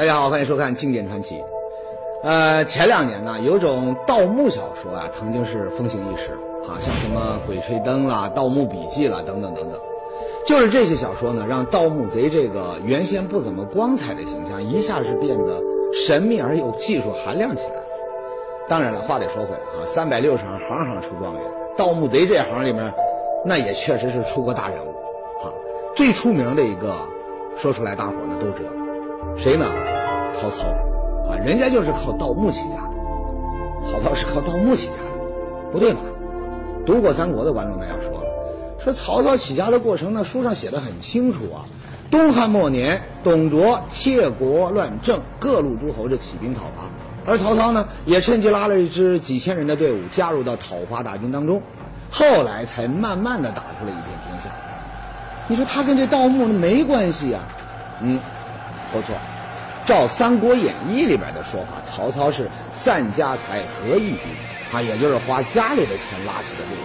大家好，欢迎收看《经典传奇》。呃，前两年呢，有种盗墓小说啊，曾经是风行一时啊，像什么《鬼吹灯》啦、《盗墓笔记》啦等等等等。就是这些小说呢，让盗墓贼这个原先不怎么光彩的形象，一下是变得神秘而有技术含量起来了。当然了，话得说回来啊，三百六十行，行行出状元。盗墓贼这行里面，那也确实是出过大人物啊。最出名的一个，说出来大伙呢都知道，谁呢？曹操啊，人家就是靠盗墓起家的。曹操是靠盗墓起家的，不对吧？读过三国的观众那要说了，说曹操起家的过程呢，书上写的很清楚啊。东汉末年，董卓窃国乱政，各路诸侯就起兵讨伐，而曹操呢，也趁机拉了一支几千人的队伍加入到讨伐大军当中，后来才慢慢的打出了一片天下。你说他跟这盗墓没关系啊？嗯，不错。照《三国演义》里边的说法，曹操是散家财合义兵啊，也就是花家里的钱拉起的队伍。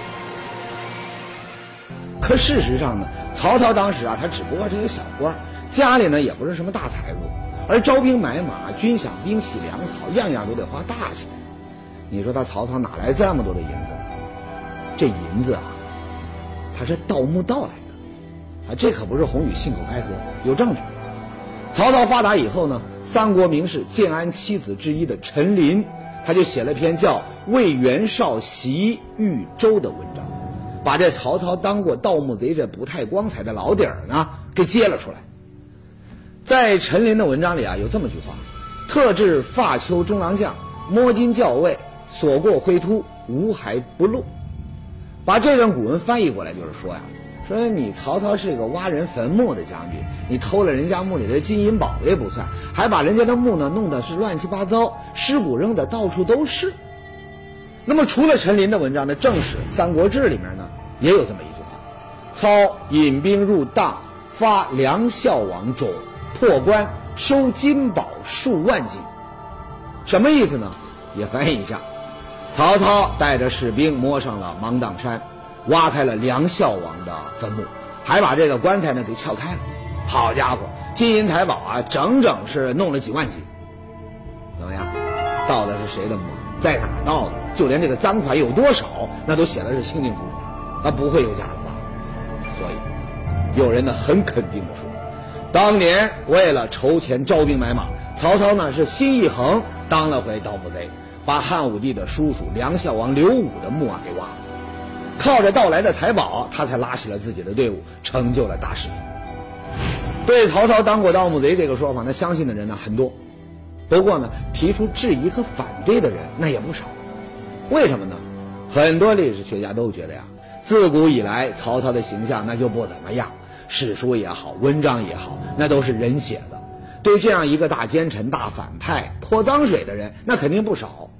可事实上呢，曹操当时啊，他只不过是一个小官，家里呢也不是什么大财主，而招兵买马、军饷、兵器、粮草，样样都得花大钱。你说他曹操哪来这么多的银子？这银子啊，他是盗墓盗来的啊，这可不是宏宇信口开河，有证据。曹操发达以后呢，三国名士建安七子之一的陈琳，他就写了篇叫《为袁绍袭豫州》的文章，把这曹操当过盗墓贼这不太光彩的老底儿呢给揭了出来。在陈琳的文章里啊，有这么句话：“特制发丘中郎将，摸金校尉，所过灰秃，无骸不露。”把这段古文翻译过来，就是说呀。说你曹操是个挖人坟墓的将军，你偷了人家墓里的金银宝贝不算，还把人家的墓呢弄得是乱七八糟，尸骨扔的到处都是。那么除了陈琳的文章呢，正史《三国志》里面呢也有这么一句话：操引兵入砀，发梁孝王冢，破关收金宝数万斤。什么意思呢？也翻译一下：曹操带着士兵摸上了芒砀山。挖开了梁孝王的坟墓，还把这个棺材呢给撬开了。好家伙，金银财宝啊，整整是弄了几万斤。怎么样？盗的是谁的墓？在哪盗的？就连这个赃款有多少，那都写的是清清楚楚，啊，不会有假的吧？所以，有人呢很肯定的说，当年为了筹钱招兵买马，曹操呢是心一横，当了回盗墓贼，把汉武帝的叔叔梁孝王刘武的墓啊给挖了。靠着盗来的财宝，他才拉起了自己的队伍，成就了大事业。对曹操当过盗墓贼这个说法，那相信的人呢很多。不过呢，提出质疑和反对的人那也不少。为什么呢？很多历史学家都觉得呀，自古以来曹操的形象那就不怎么样，史书也好，文章也好，那都是人写的。对这样一个大奸臣、大反派泼脏水的人，那肯定不少，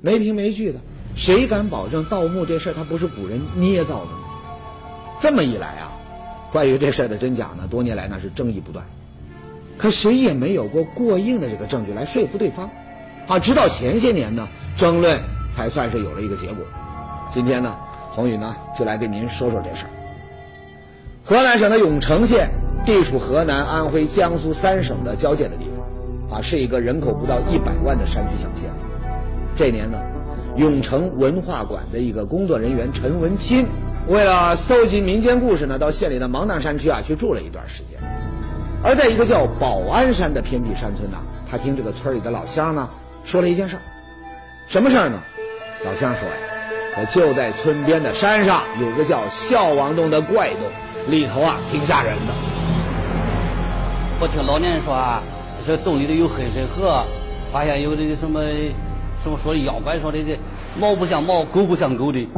没凭没据的。谁敢保证盗墓这事儿他不是古人捏造的呢？这么一来啊，关于这事儿的真假呢，多年来那是争议不断，可谁也没有过过硬的这个证据来说服对方，啊，直到前些年呢，争论才算是有了一个结果。今天呢，宏宇呢就来跟您说说这事儿。河南省的永城县地处河南、安徽、江苏三省的交界的地方，啊，是一个人口不到一百万的山区小县。这年呢。永城文化馆的一个工作人员陈文清，为了搜集民间故事呢，到县里的芒砀山区啊去住了一段时间。而在一个叫保安山的偏僻山村呢，他听这个村里的老乡呢说了一件事儿。什么事儿呢？老乡说呀，说就在村边的山上有个叫孝王洞的怪洞，里头啊挺吓人的。我听老年人说啊，说洞里头有黑水河，发现有这个什么。什么说的妖怪说的这猫不像猫，狗不像狗的。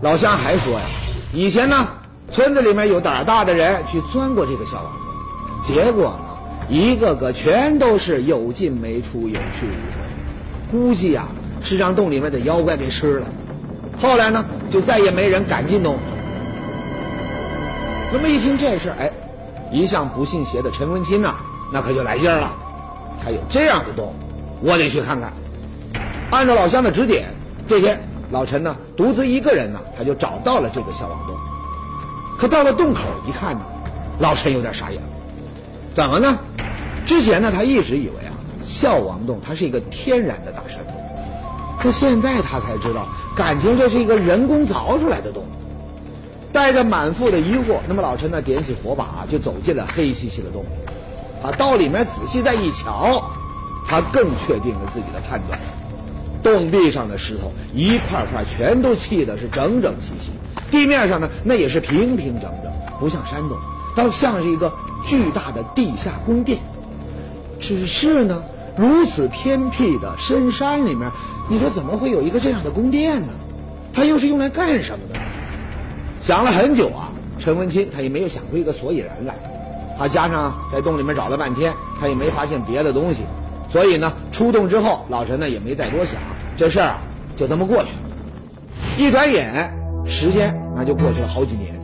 老乡还说呀，以前呢，村子里面有胆大的人去钻过这个小王洞，结果呢，一个个全都是有进没出，有去无回，估计呀是让洞里面的妖怪给吃了。后来呢，就再也没人敢进洞。那么一听这事，哎，一向不信邪的陈文清呐，那可就来劲了，还有这样的洞。我得去看看。按照老乡的指点，这天老陈呢独自一个人呢，他就找到了这个小王洞。可到了洞口一看呢，老陈有点傻眼了。怎么呢？之前呢，他一直以为啊，孝王洞它是一个天然的大山洞，可现在他才知道，感情这是一个人工凿出来的洞。带着满腹的疑惑，那么老陈呢，点起火把就走进了黑漆漆的洞里。啊，到里面仔细再一瞧，他更确定了自己的判断。洞壁上的石头一块块全都砌的是整整齐齐，地面上呢那也是平平整整，不像山洞，倒像是一个巨大的地下宫殿。只是呢，如此偏僻的深山里面，你说怎么会有一个这样的宫殿呢？它又是用来干什么的？想了很久啊，陈文清他也没有想出一个所以然来。他，加上在洞里面找了半天，他也没发现别的东西。所以呢，出洞之后，老陈呢也没再多想，这事儿啊就这么过去了。一转眼，时间那就过去了好几年。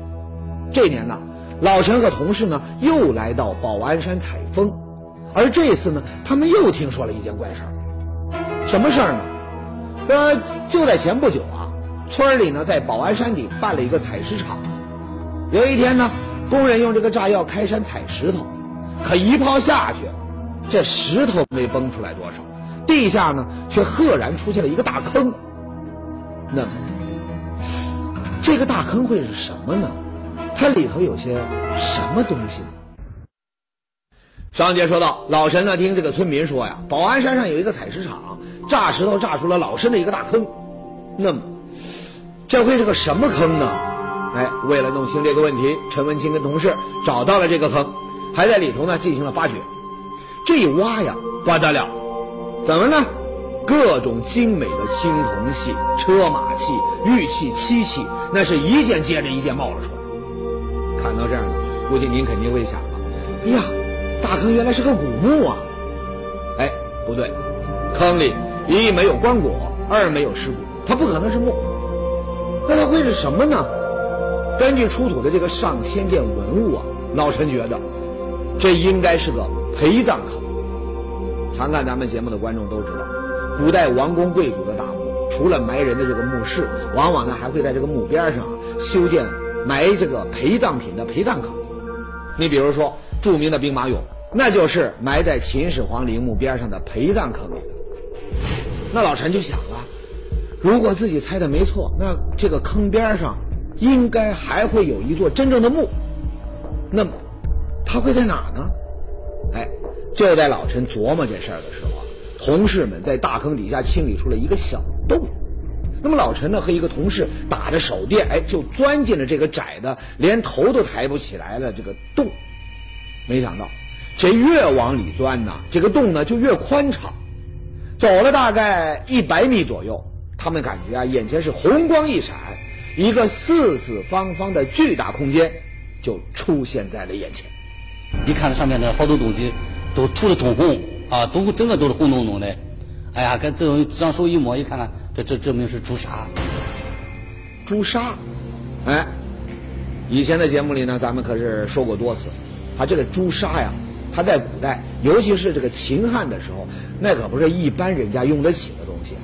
这年呢，老陈和同事呢又来到保安山采风，而这次呢，他们又听说了一件怪事儿。什么事儿呢？呃，就在前不久啊，村里呢在保安山顶办了一个采石场。有一天呢，工人用这个炸药开山采石头，可一炮下去。这石头没崩出来多少，地下呢却赫然出现了一个大坑。那么，这个大坑会是什么呢？它里头有些什么东西呢？上节说到，老陈呢听这个村民说呀，保安山上有一个采石场，炸石头炸出了老深的一个大坑。那么，这会是个什么坑呢？哎，为了弄清这个问题，陈文清跟同事找到了这个坑，还在里头呢进行了发掘。这一挖呀，不得了，怎么呢？各种精美的青铜器、车马器、玉器、漆器，那是一件接着一件冒了出来。看到这儿呢，估计您肯定会想了：哎呀，大坑原来是个古墓啊！哎，不对，坑里一没有棺椁，二没有尸骨，它不可能是墓。那它会是什么呢？根据出土的这个上千件文物啊，老陈觉得，这应该是个。陪葬坑，常看咱们节目的观众都知道，古代王公贵族的大墓，除了埋人的这个墓室，往往呢还会在这个墓边上修建埋这个陪葬品的陪葬坑。你比如说著名的兵马俑，那就是埋在秦始皇陵墓边上的陪葬坑里的。那老陈就想了，如果自己猜的没错，那这个坑边上应该还会有一座真正的墓，那么它会在哪呢？哎，就在老陈琢磨这事儿的时候，同事们在大坑底下清理出了一个小洞。那么老陈呢和一个同事打着手电，哎，就钻进了这个窄的连头都抬不起来的这个洞。没想到，这越往里钻呢，这个洞呢就越宽敞。走了大概一百米左右，他们感觉啊，眼前是红光一闪，一个四四方方的巨大空间就出现在了眼前。一看上面的好多东西，都涂的通红啊，都整个都是红彤彤的。哎呀，跟这种上手一摸，一看看，这这证明是朱砂。朱砂，哎，以前的节目里呢，咱们可是说过多次，它这个朱砂呀，它在古代，尤其是这个秦汉的时候，那可不是一般人家用得起的东西。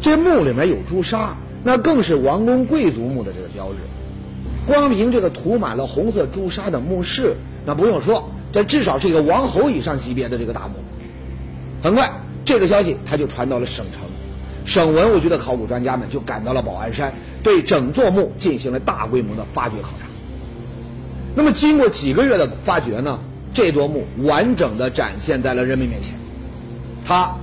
这墓里面有朱砂，那更是王公贵族墓的这个标志。光凭这个涂满了红色朱砂的墓室。那不用说，这至少是一个王侯以上级别的这个大墓。很快，这个消息他就传到了省城，省文物局的考古专家们就赶到了保安山，对整座墓进行了大规模的发掘考察。那么，经过几个月的发掘呢，这座墓完整的展现在了人们面前。它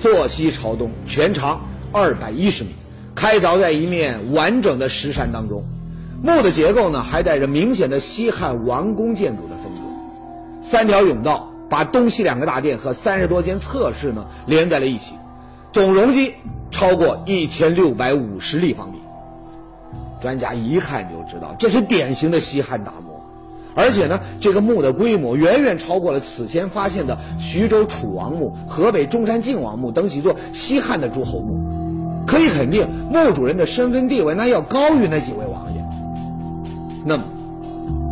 坐西朝东，全长二百一十米，开凿在一面完整的石山当中。墓的结构呢，还带着明显的西汉王宫建筑的风格。三条甬道把东西两个大殿和三十多间侧室呢连在了一起，总容积超过一千六百五十立方米。专家一看就知道，这是典型的西汉大墓，而且呢，这个墓的规模远远超过了此前发现的徐州楚王墓、河北中山靖王墓等几座西汉的诸侯墓。可以肯定，墓主人的身份地位那要高于那几位王。那么，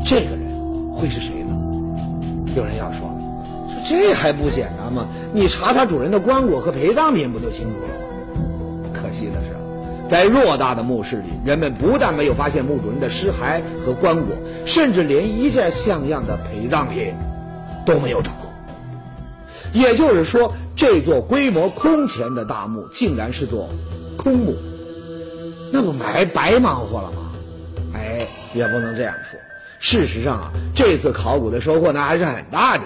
这个人会是谁呢？有人要说了，说这还不简单吗？你查查主人的棺椁和陪葬品不就清楚了吗？可惜的是，在偌大的墓室里，人们不但没有发现墓主人的尸骸和棺椁，甚至连一件像样的陪葬品都没有找到。也就是说，这座规模空前的大墓竟然是座空墓，那不白白忙活了吗？哎，也不能这样说。事实上啊，这次考古的收获呢还是很大的。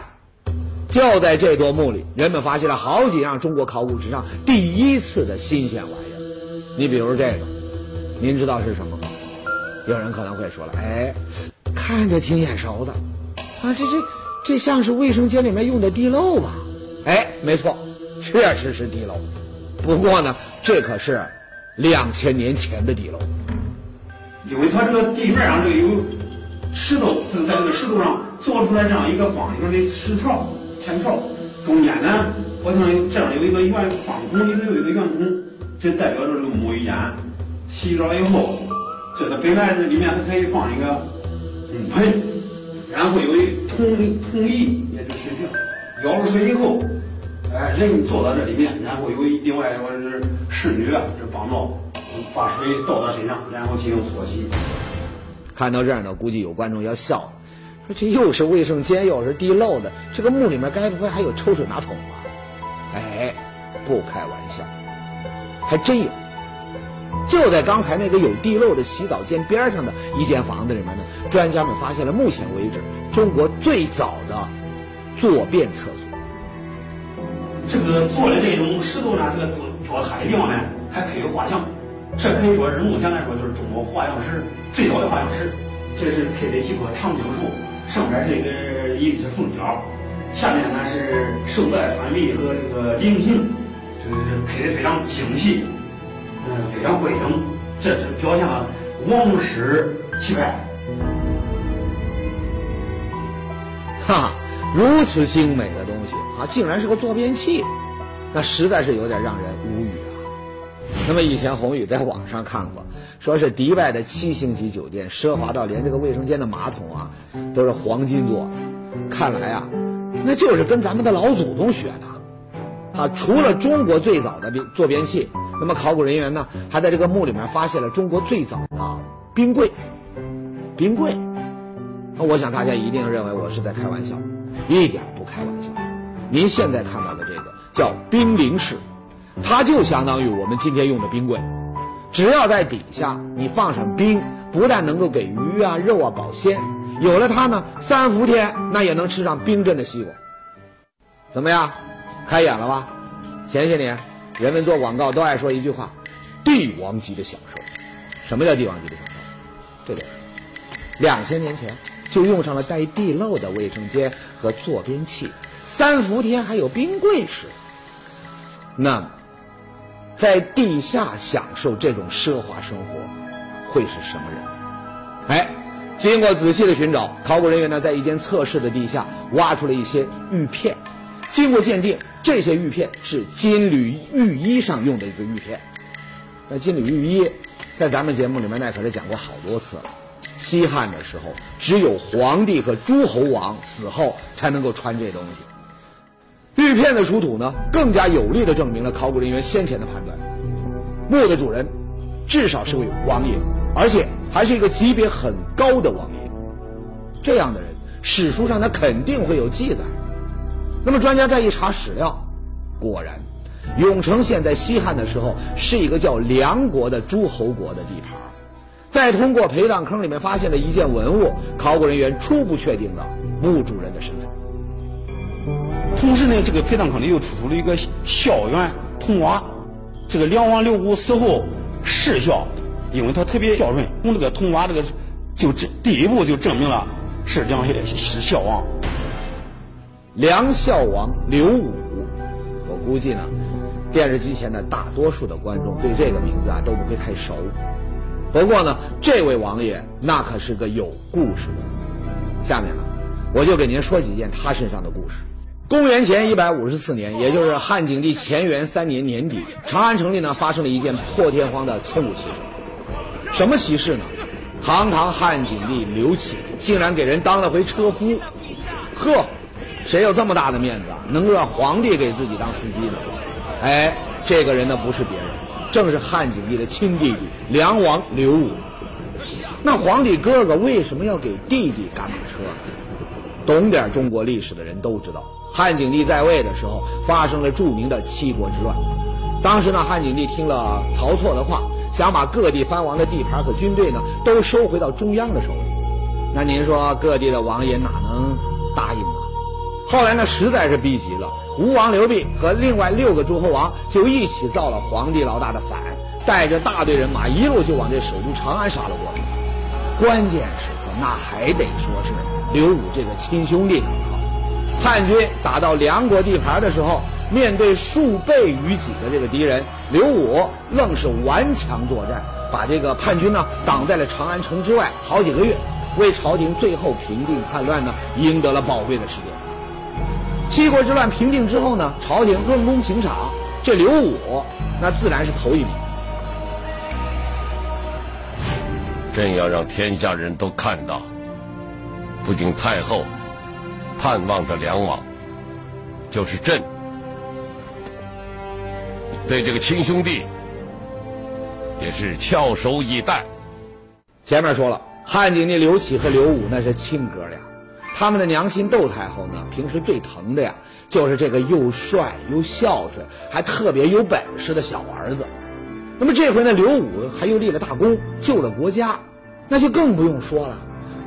就在这座墓里，人们发现了好几样中国考古史上第一次的新鲜玩意儿。你比如这个，您知道是什么吗？有人可能会说了，哎，看着挺眼熟的，啊，这这这像是卫生间里面用的地漏吧？哎，没错，确实是地漏。不过呢，这可是两千年前的地漏，因为它这个地面上这个有石头，就在这个石头上做出来这样一个方形的石槽。前槽中间呢，好像有这样有一个圆方孔，里头有一个圆孔，这代表着这个沐浴间。洗澡以后，这个本来这里面还可以放一个木盆，然后有一桶桶椅，也就是水瓶。舀了水以后，哎，人坐到这里面，然后有另外说是侍女，这帮着把水倒到身上，然后进行搓洗。看到这儿呢，估计有观众要笑了。说这又是卫生间，又是地漏的，这个墓里面该不会还有抽水马桶吧？哎，不开玩笑，还真有。就在刚才那个有地漏的洗澡间边上的一间房子里面呢，专家们发现了目前为止中国最早的坐便厕所。这个坐的这种石头呢，这个脚踏的地方呢，还刻有画像，这可以说是目前来说就是中国画像石最早的画像石。这是刻的几棵长青树。上边是一个一只凤鸟，下面呢是寿带团立和这个菱形，就是刻的非常精细，嗯，非常规整，这是表现了王室气派。哈，如此精美的东西啊，竟然是个坐便器，那实在是有点让人。那么以前宏宇在网上看过。说是迪拜的七星级酒店奢华到连这个卫生间的马桶啊都是黄金做的，看来啊，那就是跟咱们的老祖宗学的，啊，除了中国最早的坐便器，那么考古人员呢还在这个墓里面发现了中国最早的冰柜，冰柜，那我想大家一定认为我是在开玩笑，一点不开玩笑。您现在看到的这个叫冰凌式，它就相当于我们今天用的冰柜。只要在底下你放上冰，不但能够给鱼啊肉啊保鲜，有了它呢，三伏天那也能吃上冰镇的西瓜。怎么样，开眼了吧？前些年人们做广告都爱说一句话：“帝王级的享受。”什么叫帝王级的享受？这就是两千年前就用上了带地漏的卫生间和坐便器，三伏天还有冰柜吃。那么。在地下享受这种奢华生活，会是什么人？哎，经过仔细的寻找，考古人员呢在一间测试的地下挖出了一些玉片。经过鉴定，这些玉片是金缕玉衣上用的一个玉片。那金缕玉衣，在咱们节目里面那可是讲过好多次了。西汉的时候，只有皇帝和诸侯王死后才能够穿这东西。玉片的出土呢，更加有力地证明了考古人员先前的判断：墓的主人至少是位王爷，而且还是一个级别很高的王爷。这样的人，史书上他肯定会有记载。那么专家再一查史料，果然，永城县在西汉的时候是一个叫梁国的诸侯国的地盘。再通过陪葬坑里面发现的一件文物，考古人员初步确定了墓主人的身份。同时呢，这个陪葬坑里又出土了一个孝元铜瓦。这个梁王刘武死后谥孝，因为他特别孝顺，从这个铜瓦这个就这第一步就证明了是梁是孝王。梁孝王刘武，我估计呢，电视机前的大多数的观众对这个名字啊都不会太熟。不过呢，这位王爷那可是个有故事的。下面呢，我就给您说几件他身上的故事。公元前一百五十四年，也就是汉景帝乾元三年年底，长安城里呢发生了一件破天荒的千古奇事。什么奇事呢？堂堂汉景帝刘启竟然给人当了回车夫。呵，谁有这么大的面子？能够让皇帝给自己当司机呢？哎，这个人呢不是别人，正是汉景帝的亲弟弟梁王刘武。那皇帝哥哥为什么要给弟弟赶马车呢？懂点中国历史的人都知道，汉景帝在位的时候发生了著名的七国之乱。当时呢，汉景帝听了曹错的话，想把各地藩王的地盘和军队呢都收回到中央的手里。那您说各地的王爷哪能答应啊？后来呢，实在是逼急了，吴王刘濞和另外六个诸侯王就一起造了皇帝老大的反，带着大队人马一路就往这首都长安杀了过来。关键时刻那还得说是刘武这个亲兄弟可靠。汉军打到梁国地盘的时候，面对数倍于己的这个敌人，刘武愣是顽强作战，把这个叛军呢挡在了长安城之外好几个月，为朝廷最后平定叛乱呢赢得了宝贵的时间。七国之乱平定之后呢，朝廷论功行赏，这刘武那自然是头一名。朕要让天下人都看到，不仅太后盼望着梁王，就是朕对这个亲兄弟也是翘首以待。前面说了，汉景帝刘启和刘武那是亲哥俩，他们的娘亲窦太后呢，平时最疼的呀，就是这个又帅又孝顺，还特别有本事的小儿子。那么这回呢，刘武他又立了大功，救了国家，那就更不用说了。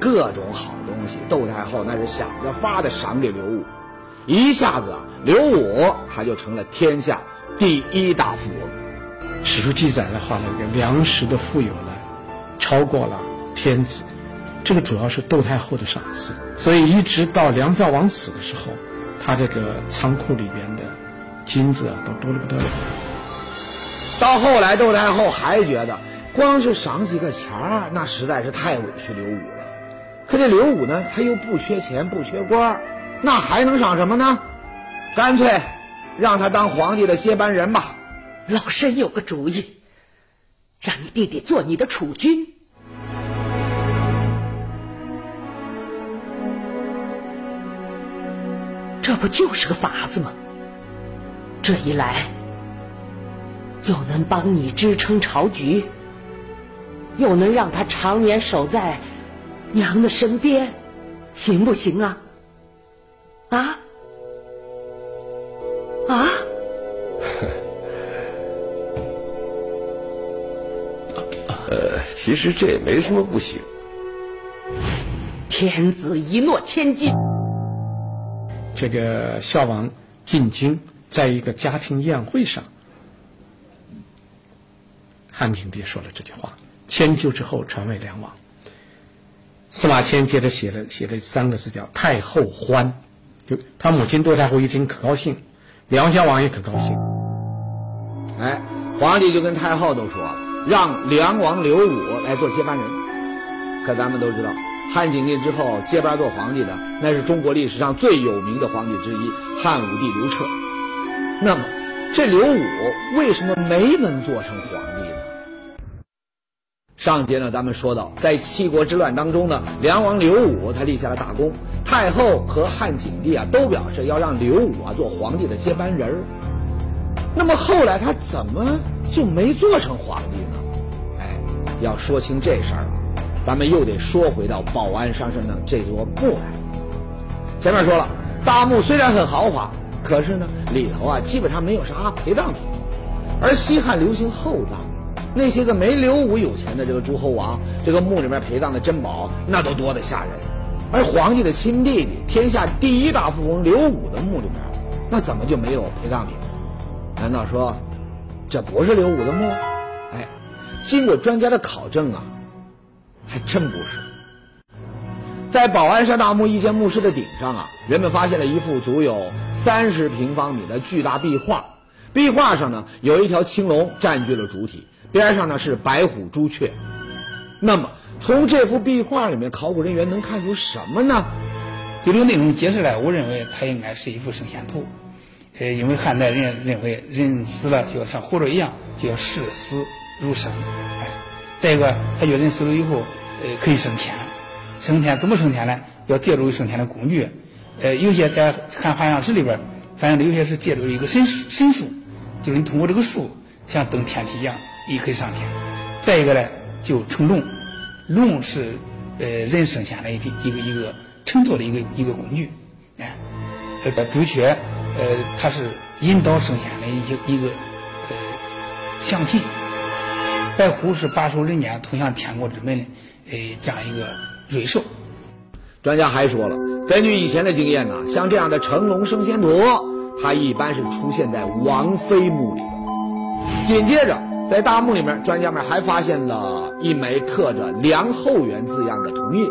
各种好东西，窦太后那是想着法的赏给刘武，一下子啊，刘武他就成了天下第一大富翁。史书记载的话，那个粮食的富有呢，超过了天子。这个主要是窦太后的赏赐，所以一直到梁孝王死的时候，他这个仓库里边的金子啊，都多的不得了。到后来，窦太后还觉得光是赏几个钱儿，那实在是太委屈刘武。可这刘武呢，他又不缺钱，不缺官儿，那还能赏什么呢？干脆让他当皇帝的接班人吧。老身有个主意，让你弟弟做你的储君。这不就是个法子吗？这一来，又能帮你支撑朝局，又能让他常年守在娘的身边，行不行啊？啊？啊？呃，其实这也没什么不行。天子一诺千金。这个孝王进京，在一个家庭宴会上，汉景帝说了这句话。迁就之后传为梁王。司马迁接着写了写了三个字叫“太后欢”，就他母亲窦太后一听可高兴，梁孝王也可高兴。哎，皇帝就跟太后都说了，让梁王刘武来做接班人。可咱们都知道。汉景帝之后接班做皇帝的，那是中国历史上最有名的皇帝之一汉武帝刘彻。那么，这刘武为什么没能做成皇帝？上节呢，咱们说到，在七国之乱当中呢，梁王刘武他立下了大功，太后和汉景帝啊都表示要让刘武啊做皇帝的接班人儿那么后来他怎么就没做成皇帝呢？哎，要说清这事儿。咱们又得说回到保安山上的这座墓来。前面说了，大墓虽然很豪华，可是呢，里头啊基本上没有啥陪葬品。而西汉流行厚葬，那些个没刘武有钱的这个诸侯王，这个墓里面陪葬的珍宝那都多得吓人。而皇帝的亲弟弟，天下第一大富翁刘武的墓里面，那怎么就没有陪葬品呢？难道说这不是刘武的墓？哎，经过专家的考证啊。还真不是，在保安山大墓一间墓室的顶上啊，人们发现了一幅足有三十平方米的巨大壁画。壁画上呢，有一条青龙占据了主体，边上呢是白虎、朱雀。那么，从这幅壁画里面，考古人员能看出什么呢？就这个内容解释来，我认为它应该是一幅圣仙图。呃，因为汉代人认为人死了就要像活着一样，就要视死如生。哎，再一个，他觉得人死了以后。呃，可以升天，升天怎么升天呢？要借助于升天的工具。呃，有些在看画像石里边，发现有些是借助一个神神树，就是你通过这个树，像登天梯一样，也可以上天。再一个呢，就成龙，龙是呃人升仙的一个一个乘坐的一个一个工具，哎，这个朱雀，呃，它是引导圣贤的一些一个呃象棋，白虎是把守人间、通向天国之门的，呃，这样一个瑞兽。专家还说了，根据以前的经验呢，像这样的成龙升仙图，它一般是出现在王妃墓里边。紧接着，在大墓里面，专家们还发现了一枚刻着“梁后元”字样的铜印。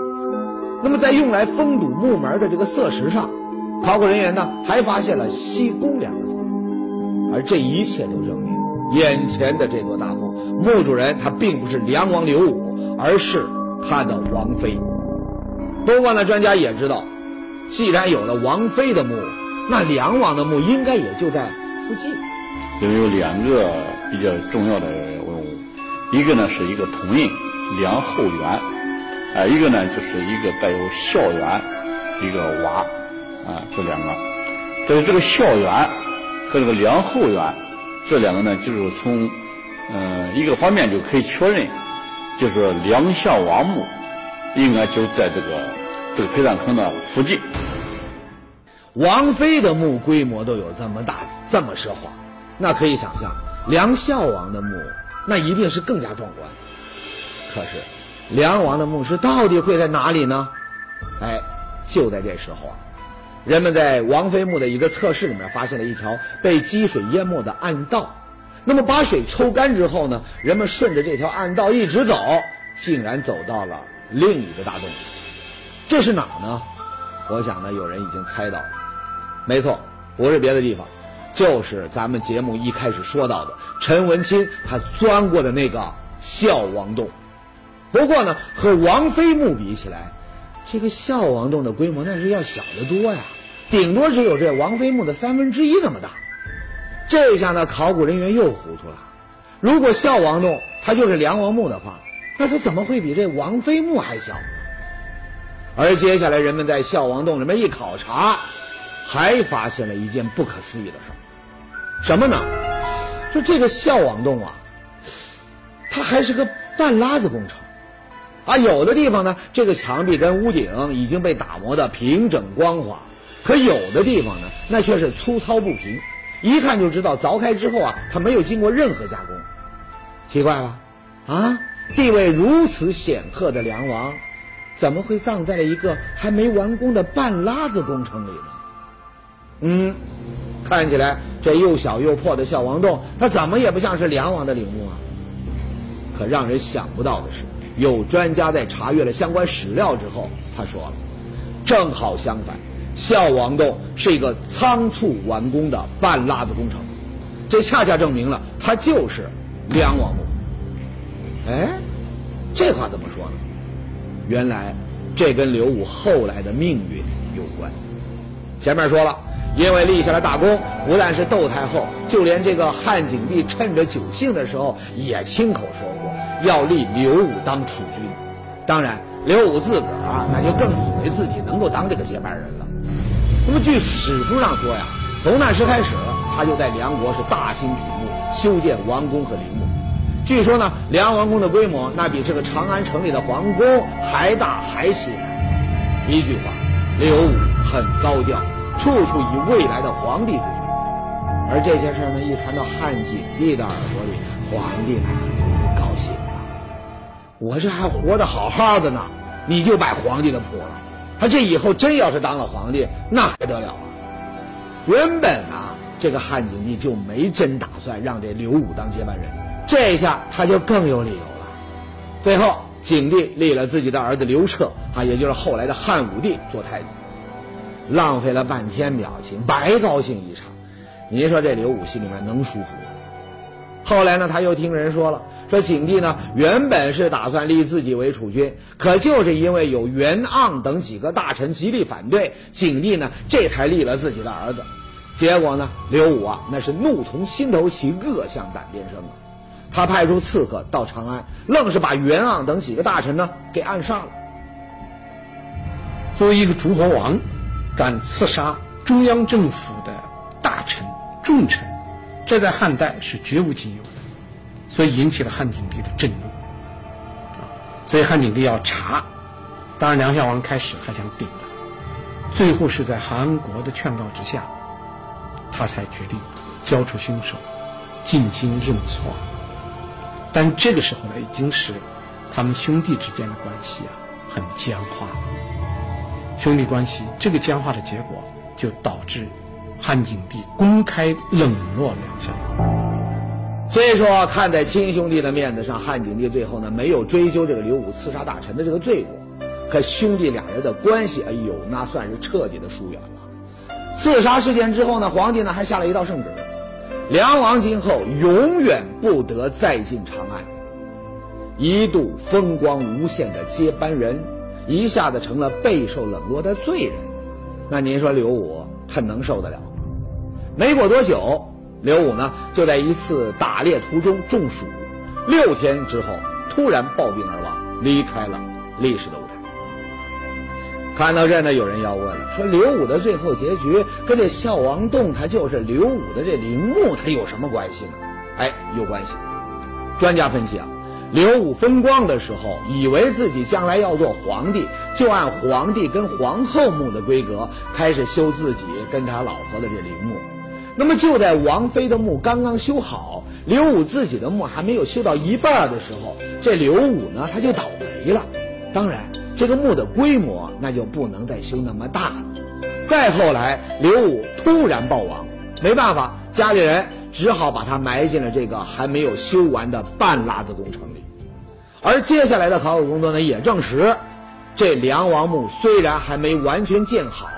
那么，在用来封堵墓门的这个色石上，考古人员呢还发现了“西宫”两个字。而这一切都证明，眼前的这座大墓，墓主人他并不是梁王刘武，而是他的王妃。不过呢，专家也知道，既然有了王妃的墓，那梁王的墓应该也就在附近。因为有两个比较重要的文物，一个呢是一个铜印“梁后元”，啊，一个呢就是一个带有孝元一个瓦，啊，这两个。但是这个孝元和这个梁后元这两个呢，就是从嗯一个方面就可以确认，就是梁相王墓。应该就在这个这个陪葬坑的附近。王妃的墓规模都有这么大，这么奢华，那可以想象，梁孝王的墓那一定是更加壮观。可是，梁王的墓室到底会在哪里呢？哎，就在这时候啊，人们在王妃墓的一个侧室里面发现了一条被积水淹没的暗道。那么把水抽干之后呢，人们顺着这条暗道一直走，竟然走到了。另一个大洞，这是哪呢？我想呢，有人已经猜到了。没错，不是别的地方，就是咱们节目一开始说到的陈文清他钻过的那个孝王洞。不过呢，和王妃墓比起来，这个孝王洞的规模那是要小得多呀，顶多只有这王妃墓的三分之一那么大。这下呢，考古人员又糊涂了。如果孝王洞它就是梁王墓的话。那它怎么会比这王妃墓还小？而接下来，人们在孝王洞里面一考察，还发现了一件不可思议的事儿，什么呢？说这个孝王洞啊，它还是个半拉子工程，啊，有的地方呢，这个墙壁跟屋顶已经被打磨的平整光滑，可有的地方呢，那却是粗糙不平，一看就知道凿开之后啊，它没有经过任何加工，奇怪吧？啊？地位如此显赫的梁王，怎么会葬在了一个还没完工的半拉子工程里呢？嗯，看起来这又小又破的孝王洞，它怎么也不像是梁王的陵墓啊。可让人想不到的是，有专家在查阅了相关史料之后，他说了，正好相反，孝王洞是一个仓促完工的半拉子工程，这恰恰证明了它就是梁王墓。哎，这话怎么说呢？原来这跟刘武后来的命运有关。前面说了，因为立下了大功，不但是窦太后，就连这个汉景帝趁着酒兴的时候，也亲口说过要立刘武当储君。当然，刘武自个儿啊，那就更以为自己能够当这个接班人了。那么，据史书上说呀，从那时开始，他就在梁国是大兴土木，修建王宫和陵墓。据说呢，梁王宫的规模那比这个长安城里的皇宫还大还气派。一句话，刘武很高调，处处以未来的皇帝自居。而这件事儿呢，一传到汉景帝的耳朵里，皇帝那可就不高兴了。我这还活得好好的呢，你就摆皇帝的谱了。他这以后真要是当了皇帝，那还得了啊？原本啊，这个汉景帝就没真打算让这刘武当接班人。这下他就更有理由了。最后，景帝立了自己的儿子刘彻啊，也就是后来的汉武帝做太子，浪费了半天表情，白高兴一场。您说这刘武心里面能舒服吗？后来呢，他又听人说了，说景帝呢原本是打算立自己为储君，可就是因为有袁盎等几个大臣极力反对，景帝呢这才立了自己的儿子。结果呢，刘武啊那是怒从心头起，恶向胆边生啊。他派出刺客到长安，愣是把袁盎等几个大臣呢给暗杀了。作为一个诸侯王，敢刺杀中央政府的大臣重臣，这在汉代是绝无仅有的，所以引起了汉景帝的震怒。啊，所以汉景帝要查，当然梁孝王开始还想顶着，最后是在韩国的劝告之下，他才决定交出凶手，进京认错。但这个时候呢，已经是他们兄弟之间的关系啊很僵化了。兄弟关系这个僵化的结果，就导致汉景帝公开冷落梁相王。所以说，看在亲兄弟的面子上，汉景帝最后呢没有追究这个刘武刺杀大臣的这个罪过。可兄弟俩人的关系，哎呦，那算是彻底的疏远了。刺杀事件之后呢，皇帝呢还下了一道圣旨，梁王今后永远不得再进长安。一度风光无限的接班人，一下子成了备受冷落的罪人。那您说刘武他能受得了吗？没过多久，刘武呢就在一次打猎途中中暑，六天之后突然暴病而亡，离开了历史的舞台。看到这呢，有人要问了，说刘武的最后结局跟这孝王洞他就是刘武的这陵墓，他有什么关系呢？哎，有关系。专家分析啊，刘武风光的时候，以为自己将来要做皇帝，就按皇帝跟皇后墓的规格开始修自己跟他老婆的这陵墓。那么就在王妃的墓刚刚修好，刘武自己的墓还没有修到一半的时候，这刘武呢他就倒霉了。当然。这个墓的规模那就不能再修那么大了。再后来，刘武突然暴亡，没办法，家里人只好把他埋进了这个还没有修完的半拉子工程。而接下来的考古工作呢，也证实，这梁王墓虽然还没完全建好，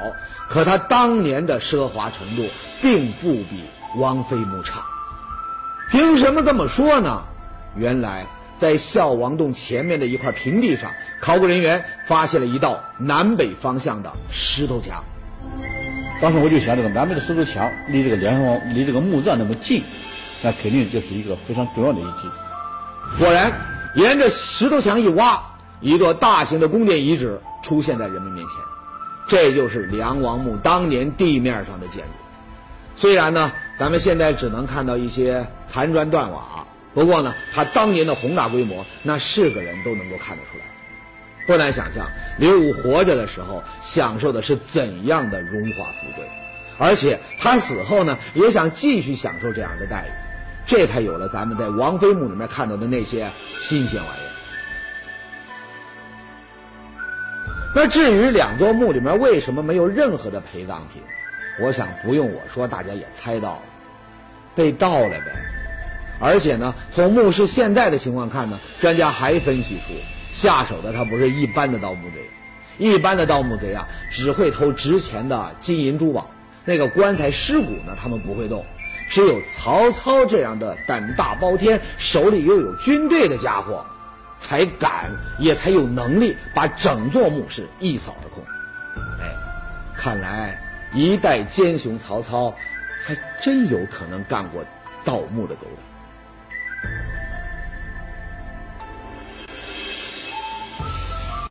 可他当年的奢华程度并不比王妃墓差。凭什么这么说呢？原来。在孝王洞前面的一块平地上，考古人员发现了一道南北方向的石头墙。当时我就想，这个南北的石头墙离这个梁王离这个墓葬那么近，那肯定就是一个非常重要的遗迹。果然，沿着石头墙一挖，一座大型的宫殿遗址出现在人们面前。这就是梁王墓当年地面上的建筑。虽然呢，咱们现在只能看到一些残砖断瓦。不过呢，他当年的宏大规模，那是个人都能够看得出来。不难想象，刘武活着的时候享受的是怎样的荣华富贵，而且他死后呢，也想继续享受这样的待遇，这才有了咱们在王妃墓里面看到的那些新鲜玩意儿。那至于两座墓里面为什么没有任何的陪葬品，我想不用我说，大家也猜到了，被盗了呗。而且呢，从墓室现在的情况看呢，专家还分析出下手的他不是一般的盗墓贼，一般的盗墓贼啊，只会偷值钱的金银珠宝，那个棺材尸骨呢，他们不会动。只有曹操这样的胆大包天、手里又有军队的家伙，才敢也才有能力把整座墓室一扫而空。哎，看来一代奸雄曹操，还真有可能干过盗墓的勾当。